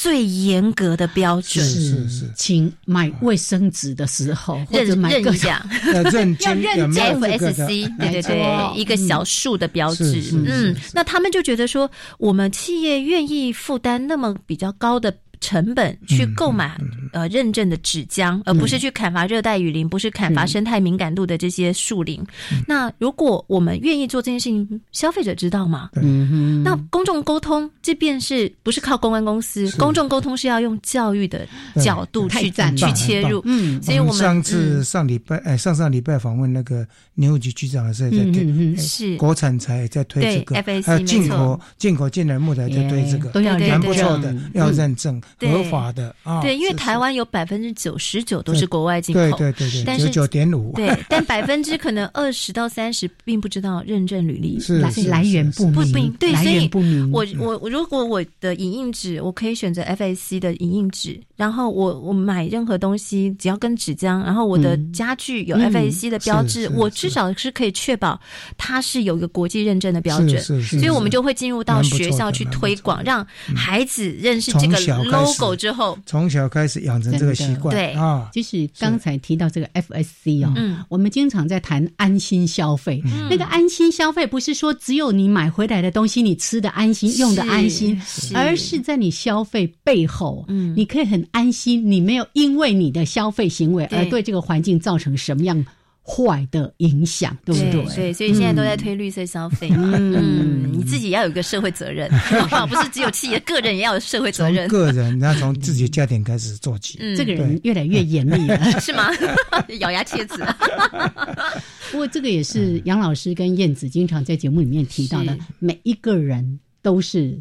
最严格的标准。是是，请买卫生纸的时候或者买认一下，要认 要认 FSC，对对对，一个小数的标志。嗯，那他们就觉得说，我们企业愿意负担那么比较高的。成本去购买呃认证的纸浆，而不是去砍伐热带雨林，不是砍伐生态敏感度的这些树林。那如果我们愿意做这件事情，消费者知道吗？嗯那公众沟通，即便是不是。靠公关公司，公众沟通是要用教育的角度去去切入。嗯，所以我们上次上礼拜哎上上礼拜访问那个牛局局长的时候，在推是。国产材在推这个，还有进口进口进来木材在推这个，都要蛮不错的，要认证。合法的啊，对，因为台湾有百分之九十九都是国外进口，对对对，但是九点五，对，但百分之可能二十到三十并不知道认证履历来来源不明，对，所以不明。我我如果我的影印纸，我可以选择 FAC 的影印纸，然后我我买任何东西只要跟纸浆，然后我的家具有 FAC 的标志，我至少是可以确保它是有一个国际认证的标准，所以我们就会进入到学校去推广，让孩子认识这个 logo。之后，从小开始养成这个习惯，对啊，就是刚才提到这个 FSC 哦，嗯，我们经常在谈安心消费。那个安心消费不是说只有你买回来的东西你吃的安心、用的安心，而是在你消费背后，嗯，你可以很安心，你没有因为你的消费行为而对这个环境造成什么样。坏的影响，对不对？对，所以现在都在推绿色消费。嗯，你自己要有一个社会责任，不是只有企业，个人也要有社会责任。个人，要从自己家庭开始做起。嗯这个人越来越严厉了，是吗？咬牙切齿。不过，这个也是杨老师跟燕子经常在节目里面提到的，每一个人都是。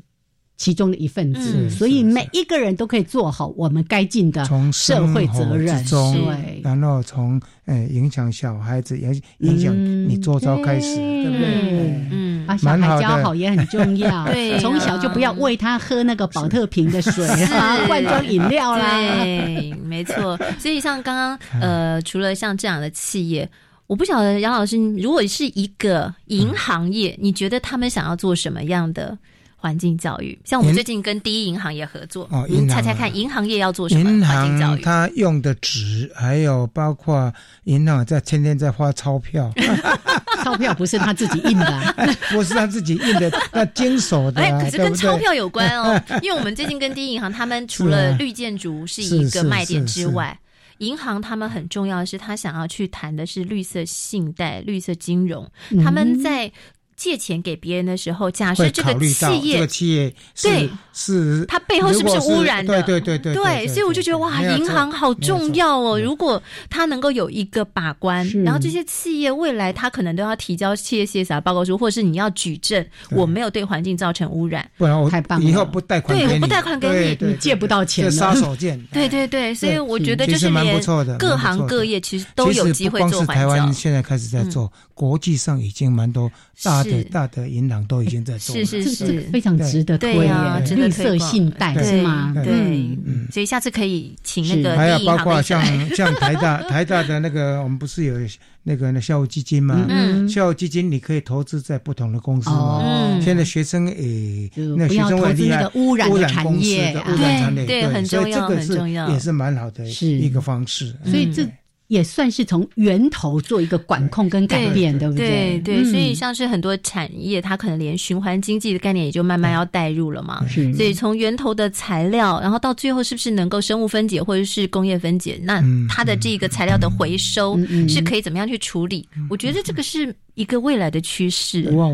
其中的一份子，所以每一个人都可以做好我们该尽的社会责任。对，然后从呃影响小孩子，也影响你做招开始，对不对？嗯，把小孩教好也很重要。对，从小就不要喂他喝那个保特瓶的水啊，罐装饮料啦。对，没错。所以像刚刚呃，除了像这样的企业，我不晓得杨老师，如果是一个银行业，你觉得他们想要做什么样的？环境教育，像我们最近跟第一银行也合作，您猜猜看，银行业要做什么？银行它用的纸，还有包括银行在天天在发钞票，钞票不是他自己印的，不是他自己印的，那经手的。哎，可是跟钞票有关哦，因为我们最近跟第一银行，他们除了绿建筑是一个卖点之外，银行他们很重要的是，他想要去谈的是绿色信贷、绿色金融，他们在。借钱给别人的时候，假设这个企业，这个企业对是，它背后是不是污染的？对对对对。对，所以我就觉得哇，银行好重要哦。如果它能够有一个把关，然后这些企业未来它可能都要提交企业 CSR 报告书，或者是你要举证我没有对环境造成污染，不然我太棒了以后不贷款，对，我不贷款给你，你借不到钱，杀手锏。对对对，所以我觉得就是连各行各业其实都有机会做环境。台湾现在开始在做，国际上已经蛮多大的大的银行都已经在做，是是是，非常值得推啊，绿色信贷是吗？对，所以下次可以请那个还有包括像像台大 台大的那个，我们不是有那个那校务基金吗？校务基金你可以投资在不同的公司嘛。现在学生诶，那学生会厉害，污染公司的污染产业，对，很重要，很重要，也是蛮好的一个方式。所以这。也算是从源头做一个管控跟改变，对不对？对对，所以像是很多产业，它可能连循环经济的概念也就慢慢要带入了嘛。是，所以从源头的材料，然后到最后是不是能够生物分解或者是工业分解？那它的这个材料的回收是可以怎么样去处理？我觉得这个是一个未来的趋势。哇，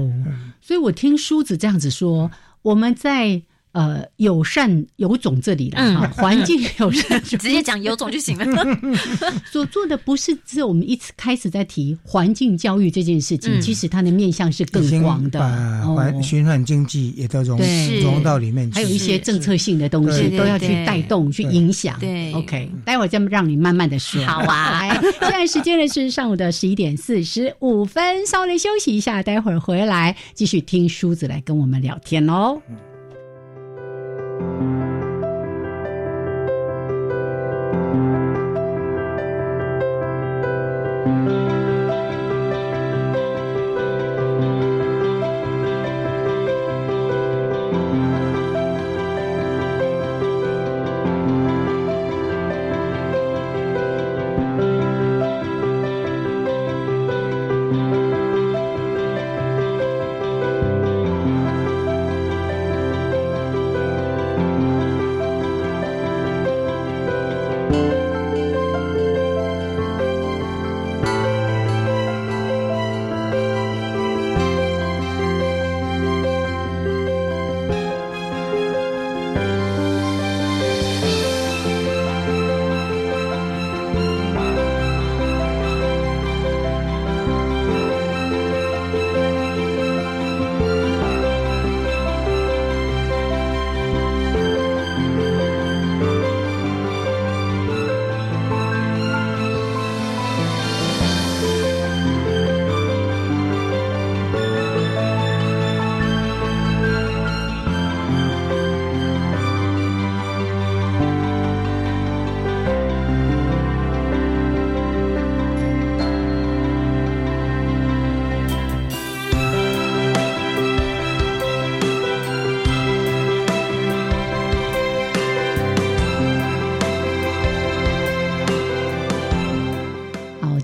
所以我听梳子这样子说，我们在。呃，友善有种这里了哈，环境友善，直接讲有种就行了。所做的不是只有我们一次开始在提环境教育这件事情，其实它的面向是更广的，把循环经济也都融融到里面，还有一些政策性的东西都要去带动、去影响。对，OK，待会儿再让你慢慢的说。好啊，现在时间呢是上午的十一点四十五分，稍微休息一下，待会儿回来继续听梳子来跟我们聊天哦。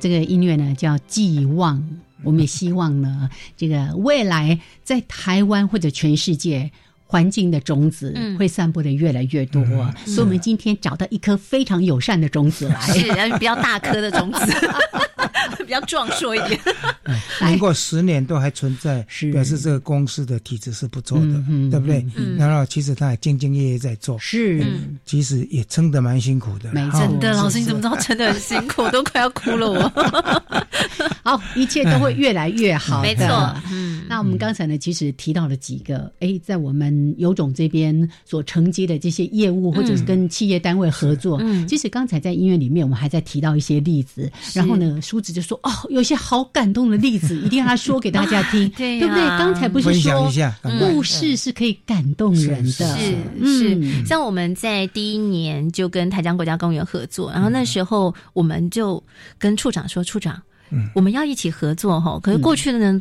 这个音乐呢叫寄望，我们也希望呢，这个未来在台湾或者全世界，环境的种子会散播的越来越多。所以，我们今天找到一颗非常友善的种子来，是比较大颗的种子。比较壮硕一点，经过十年都还存在，表示这个公司的体质是不错的，对不对？然后其实他也兢兢业业在做，是，其实也撑得蛮辛苦的。真的，老师你怎么知道撑得很辛苦？都快要哭了我。好，一切都会越来越好。没错，嗯。那我们刚才呢，其实提到了几个，哎，在我们有种这边所承接的这些业务，或者是跟企业单位合作。嗯，其实刚才在音乐里面，我们还在提到一些例子。然后呢，梳子就说。哦，有些好感动的例子，一定要他说给大家听，对不对？刚才不是说故事是可以感动人的，是是。像我们在第一年就跟台江国家公园合作，然后那时候我们就跟处长说：“处长，我们要一起合作哈。”可是过去的呢？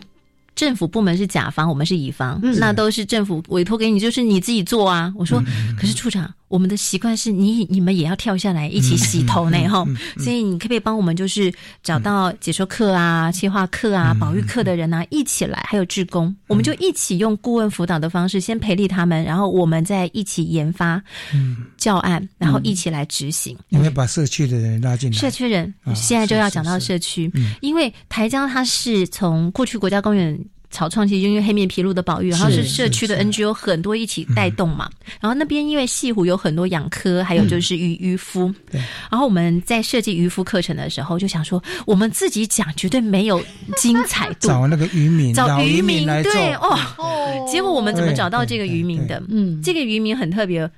政府部门是甲方，我们是乙方，那都是政府委托给你，就是你自己做啊。我说，可是处长，我们的习惯是你你们也要跳下来一起洗头呢哈。所以你可不可以帮我们，就是找到解说课啊、切划课啊、保育课的人啊，一起来，还有志工，我们就一起用顾问辅导的方式，先培力他们，然后我们再一起研发教案，然后一起来执行。你会把社区的人拉进来？社区人现在就要讲到社区，因为台江它是从过去国家公园。草创期就因为黑面皮鹭的保育，然后是社区的 NGO 很多一起带动嘛。然后那边因为西湖有很多养科，还有就是渔渔夫。对。然后我们在设计渔夫课程的时候，就想说我们自己讲绝对没有精彩度。找那个渔民，找渔民来对哦。结果我们怎么找到这个渔民的？嗯，这个渔民很特别。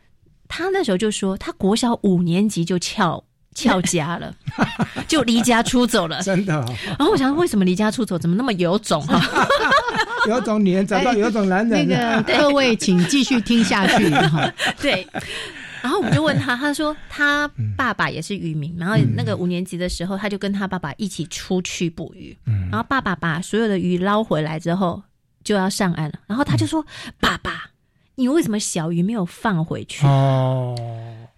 他那时候就说，他国小五年级就翘翘家了，就离家出走了。真的。然后我想，为什么离家出走？怎么那么有种哈？有种女人找到有种男人。那个 各位，请继续听下去哈。对。然后我们就问他，他说他爸爸也是渔民，然后那个五年级的时候，他就跟他爸爸一起出去捕鱼。然后爸爸把所有的鱼捞回来之后，就要上岸了。然后他就说：“爸爸，你为什么小鱼没有放回去？”哦。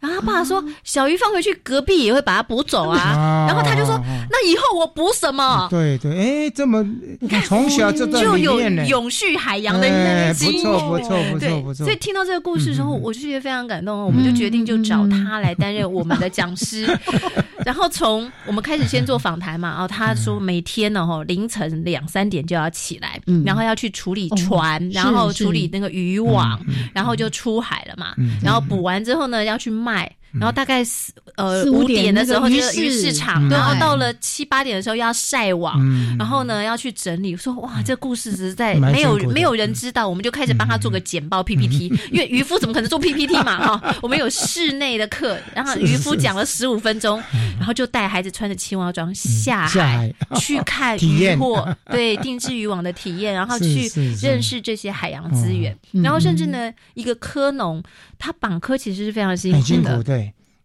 然后他爸说：“小鱼放回去，隔壁也会把它捕走啊。”然后他就说：“那以后我捕什么？”对对，哎，这么你看从小就就有永续海洋的基因不错不错不错不错。所以听到这个故事的时候，我就觉得非常感动。我们就决定就找他来担任我们的讲师。然后从我们开始先做访谈嘛，然后他说每天呢哈凌晨两三点就要起来，然后要去处理船，然后处理那个渔网，然后就出海了嘛。然后捕完之后呢，要去卖。卖，然后大概四呃五点的时候就是鱼市场，然后到了七八点的时候要晒网，然后呢要去整理。说哇，这故事实在没有没有人知道，我们就开始帮他做个简报 PPT。因为渔夫怎么可能做 PPT 嘛哈？我们有室内的课，然后渔夫讲了十五分钟，然后就带孩子穿着青蛙装下海去看渔获，对定制渔网的体验，然后去认识这些海洋资源，然后甚至呢一个科农。他绑科其实是非常辛苦的，对。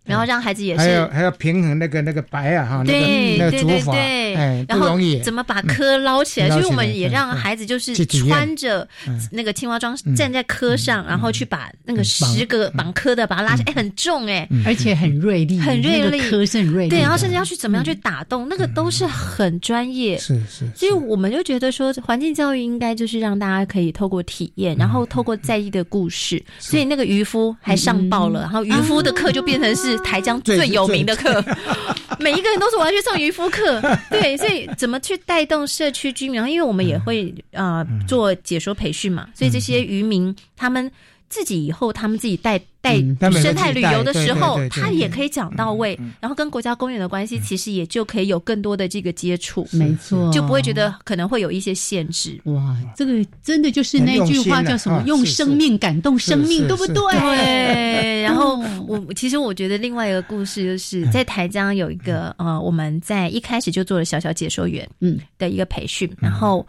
然后让孩子也是，还要还要平衡那个那个白啊哈，对对对对，哎，不容易。怎么把科捞起来？所以我们也让孩子就是穿着那个青蛙装站在科上，然后去把那个十个绑科的把它拉起来，哎，很重哎，而且很锐利，很锐利，科是很锐利。对，然后甚至要去怎么样去打洞，那个都是很专业。是是。所以我们就觉得说，环境教育应该就是让大家可以透过体验，然后透过在意的故事。所以那个渔夫还上报了，然后渔夫的课就变成是台江最有。名的课，每一个人都说我要去上渔夫课，对，所以怎么去带动社区居民？因为我们也会啊做解说培训嘛，所以这些渔民他们。自己以后他们自己带带生态旅游的时候，他也可以讲到位，然后跟国家公园的关系，其实也就可以有更多的这个接触，没错，就不会觉得可能会有一些限制。哇，这个真的就是那句话叫什么？用生命感动生命，对不对？对。然后我其实我觉得另外一个故事就是在台江有一个呃，我们在一开始就做了小小解说员嗯的一个培训，然后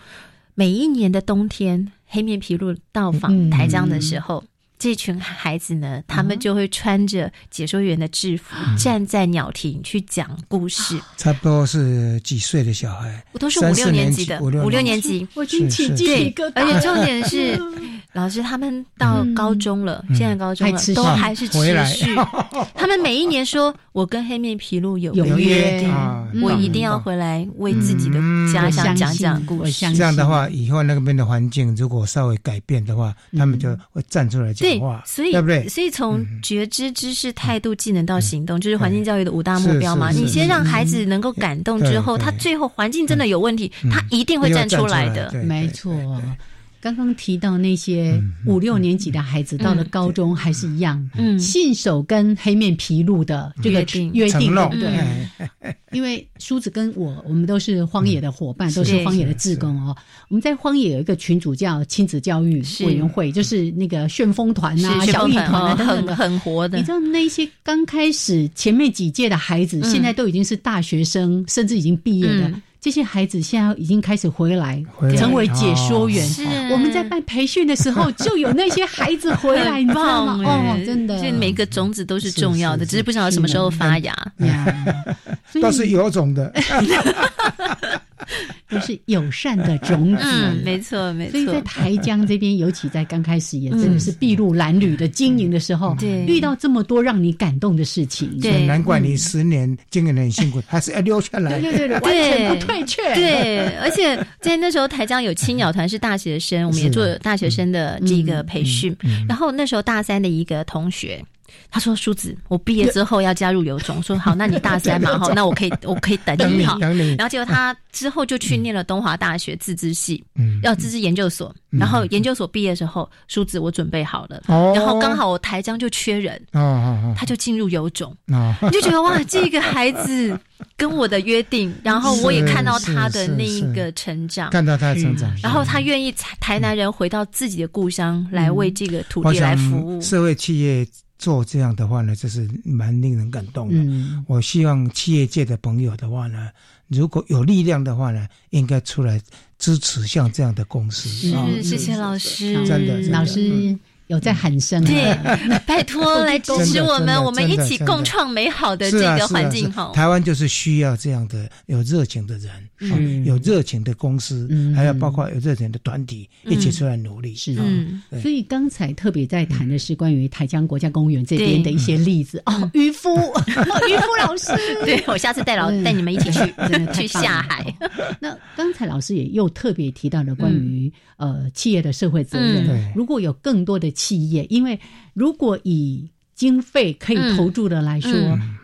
每一年的冬天。黑面皮鹭到访台江的时候，这群孩子呢，他们就会穿着解说员的制服，站在鸟亭去讲故事。差不多是几岁的小孩？我都是五六年级的，五六年级。我真起鸡皮疙瘩。而且重点是。老师他们到高中了，现在高中了，都还是持续。他们每一年说：“我跟黑面皮鹭有约定，我一定要回来为自己的家乡讲讲故事。”这样的话，以后那边的环境如果稍微改变的话，他们就会站出来讲话，所以对不对？所以从觉知、知识、态度、技能到行动，就是环境教育的五大目标嘛。你先让孩子能够感动之后，他最后环境真的有问题，他一定会站出来的。没错。刚刚提到那些五六年级的孩子，到了高中还是一样，信守跟黑面皮鹭的这个约定，对。因为梳子跟我，我们都是荒野的伙伴，都是荒野的志工哦。我们在荒野有一个群组叫亲子教育委员会，就是那个旋风团啊、小雨团啊等等的，很活的。你知道那些刚开始前面几届的孩子，现在都已经是大学生，甚至已经毕业的。这些孩子现在已经开始回来，成为解说员。是我们在办培训的时候，就有那些孩子回来，你知道吗？哦，真的，这每个种子都是重要的，只是不知道什么时候发芽。但 是有种的。都是友善的种子，没错没错。所以在台江这边，尤其在刚开始也真的是筚路蓝缕的经营的时候，对，遇到这么多让你感动的事情，对，难怪你十年经营的很辛苦，还是要留下来，对对对，完全不退却。对，而且在那时候台江有青鸟团是大学生，我们也做大学生的这个培训，然后那时候大三的一个同学。他说：“叔子，我毕业之后要加入有种。”说：“好，那你大三嘛，哈，那我可以，我可以等你哈。”然后结果他之后就去念了东华大学自治系，嗯，要自治研究所。然后研究所毕业之后，叔子我准备好了，然后刚好我台江就缺人，哦他就进入有种，你就觉得哇，这个孩子跟我的约定，然后我也看到他的那一个成长，看到他的成长，然后他愿意台南人回到自己的故乡来为这个土地来服务，社会企业。做这样的话呢，这是蛮令人感动的。我希望企业界的朋友的话呢，如果有力量的话呢，应该出来支持像这样的公司。是，谢谢老师，真的，老师。有在喊声，对，拜托来支持我们，我们一起共创美好的这个环境。哈，台湾就是需要这样的有热情的人，嗯，有热情的公司，嗯。还有包括有热情的团体一起出来努力。是，嗯。所以刚才特别在谈的是关于台江国家公园这边的一些例子。哦，渔夫，渔夫老师，对我下次带老带你们一起去 去下海。那刚才老师也又特别提到了关于呃企业的社会责任，如果有更多的。企业，因为如果以经费可以投注的来说，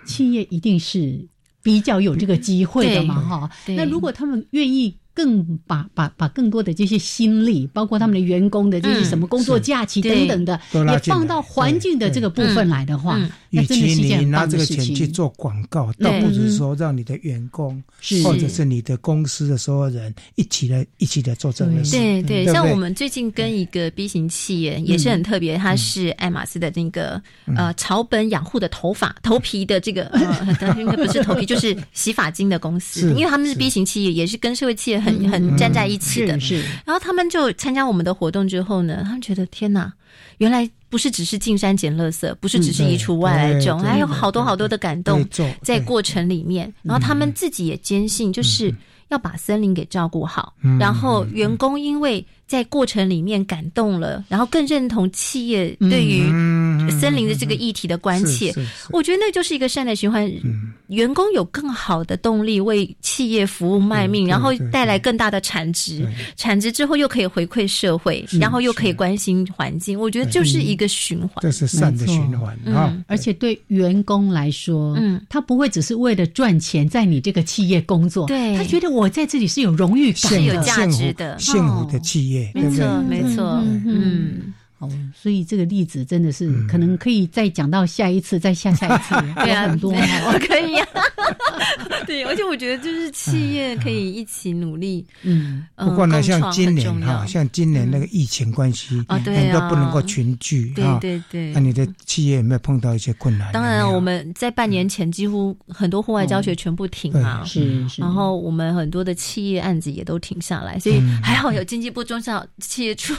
企业一定是比较有这个机会的嘛，哈。那如果他们愿意。更把把把更多的这些心力，包括他们的员工的这些什么工作假期等等的，也放到环境的这个部分来的话，与其你拿这个钱去做广告，倒不如说让你的员工或者是你的公司的所有人一起来一起来做这个事。对对，像我们最近跟一个 B 型企业也是很特别，它是爱马仕的那个呃草本养护的头发 头皮的这个呃，应该不是头皮，就是洗发精的公司，因为他们是。B 型企业，也是跟社会企业。很很站在一起的，是。然后他们就参加我们的活动之后呢，他们觉得天哪，原来不是只是进山捡垃圾，不是只是移除外来种，还有好多好多的感动在过程里面。然后他们自己也坚信，就是要把森林给照顾好。然后员工因为。在过程里面感动了，然后更认同企业对于森林的这个议题的关切。我觉得那就是一个善的循环，员工有更好的动力为企业服务卖命，然后带来更大的产值，产值之后又可以回馈社会，然后又可以关心环境。我觉得就是一个循环，这是善的循环啊！而且对员工来说，嗯，他不会只是为了赚钱在你这个企业工作，对。他觉得我在这里是有荣誉感、是有价值的、幸福的企业。没错，没错，嗯。哦，所以这个例子真的是可能可以再讲到下一次，再下下一次，对啊，很多 可以啊。对，而且我觉得就是企业可以一起努力。嗯，不过呢，像今年哈，像今年那个疫情关系，很多不能够群聚，对对对。那你的企业有没有碰到一些困难？当然，我们在半年前几乎很多户外教学全部停啊，是是。然后我们很多的企业案子也都停下来，所以还好有经济部中小企业处，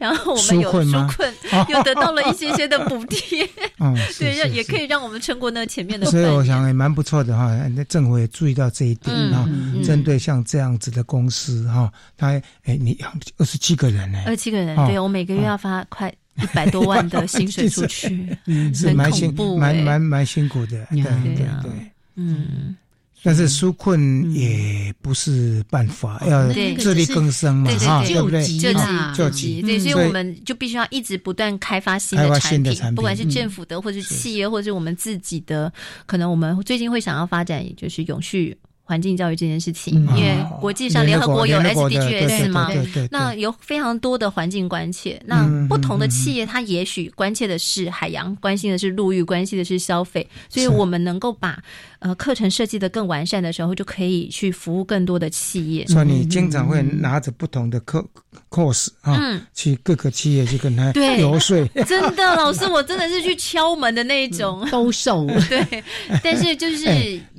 然后我们有。纾困又得到了一些些的补贴，嗯，对，让也可以让我们撑过那前面的。所以我想也蛮不错的哈，那政府也注意到这一点啊，针对像这样子的公司哈，他哎，你养二十七个人呢，二十七个人，对我每个月要发快一百多万的薪水出去，是蛮辛蛮蛮蛮辛苦的，对对对，嗯。但是纾困也不是办法，要自力更生嘛，哈，对不对？救急，救急，对，所以我们就必须要一直不断开发新的产品，不管是政府的，或是企业，或者是我们自己的，可能我们最近会想要发展，就是永续。环境教育这件事情，因为国际上联合国有 SDGs 嘛，那有非常多的环境关切。那不同的企业，它也许关切的是海洋，关心的是陆域，关心的是消费。所以我们能够把呃课程设计的更完善的时候，就可以去服务更多的企业。所以你经常会拿着不同的课 course 啊，去各个企业去跟他游说。真的，老师，我真的是去敲门的那种，兜售。对，但是就是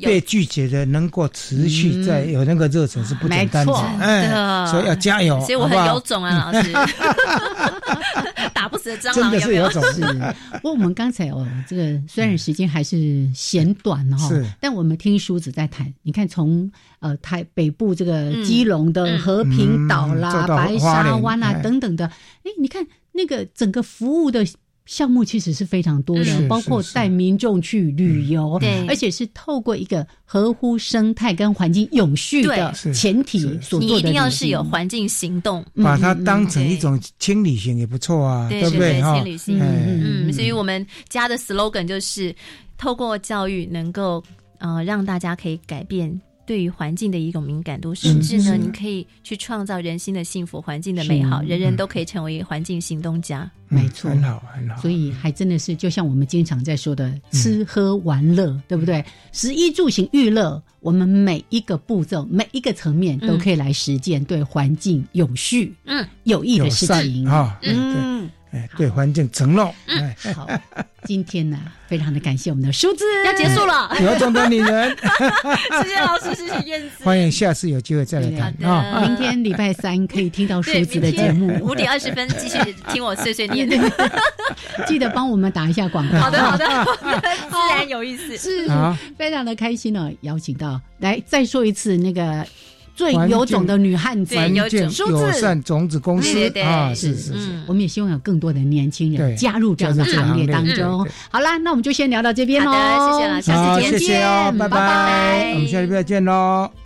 被拒绝的能够。持续在有那个热忱是不简单的，哎，所以要加油，所以我很有种啊，老师，打不死的蟑螂有没有？不过我们刚才哦，这个虽然时间还是嫌短哈，但我们听叔子在谈，你看从呃台北部这个基隆的和平岛啦、白沙湾啊等等的，哎，你看那个整个服务的。项目其实是非常多的，包括带民众去旅游，对，而且是透过一个合乎生态跟环境永续的前提所做的。你一定要是有环境行动，把它当成一种轻旅行也不错啊，对。不对？轻旅行，嗯，所以我们家的 slogan 就是透过教育能够呃让大家可以改变。对于环境的一种敏感度，甚至呢，你可以去创造人心的幸福、环境的美好，人人都可以成为环境行动家。没错，很好，很好。所以还真的是，就像我们经常在说的，吃喝玩乐，对不对？食衣住行娱乐，我们每一个步骤、每一个层面都可以来实践对环境永续、嗯有益的事情啊。嗯。哎，对环境承诺。哎，好，今天呢，非常的感谢我们的数字要结束了，有种的女人，谢谢老师，谢谢燕子，欢迎下次有机会再来谈啊。明天礼拜三可以听到数字的节目，五点二十分继续听我碎碎念，记得帮我们打一下广告。好的，好的，自然有意思，是非常的开心呢，邀请到来再说一次那个。最有种的女汉子，友善种子公司。啊，是是是，我们也希望有更多的年轻人加入这样的行列当中。好啦，那我们就先聊到这边喽，谢谢了，下次见，谢谢哦，拜拜，我们下礼拜见喽。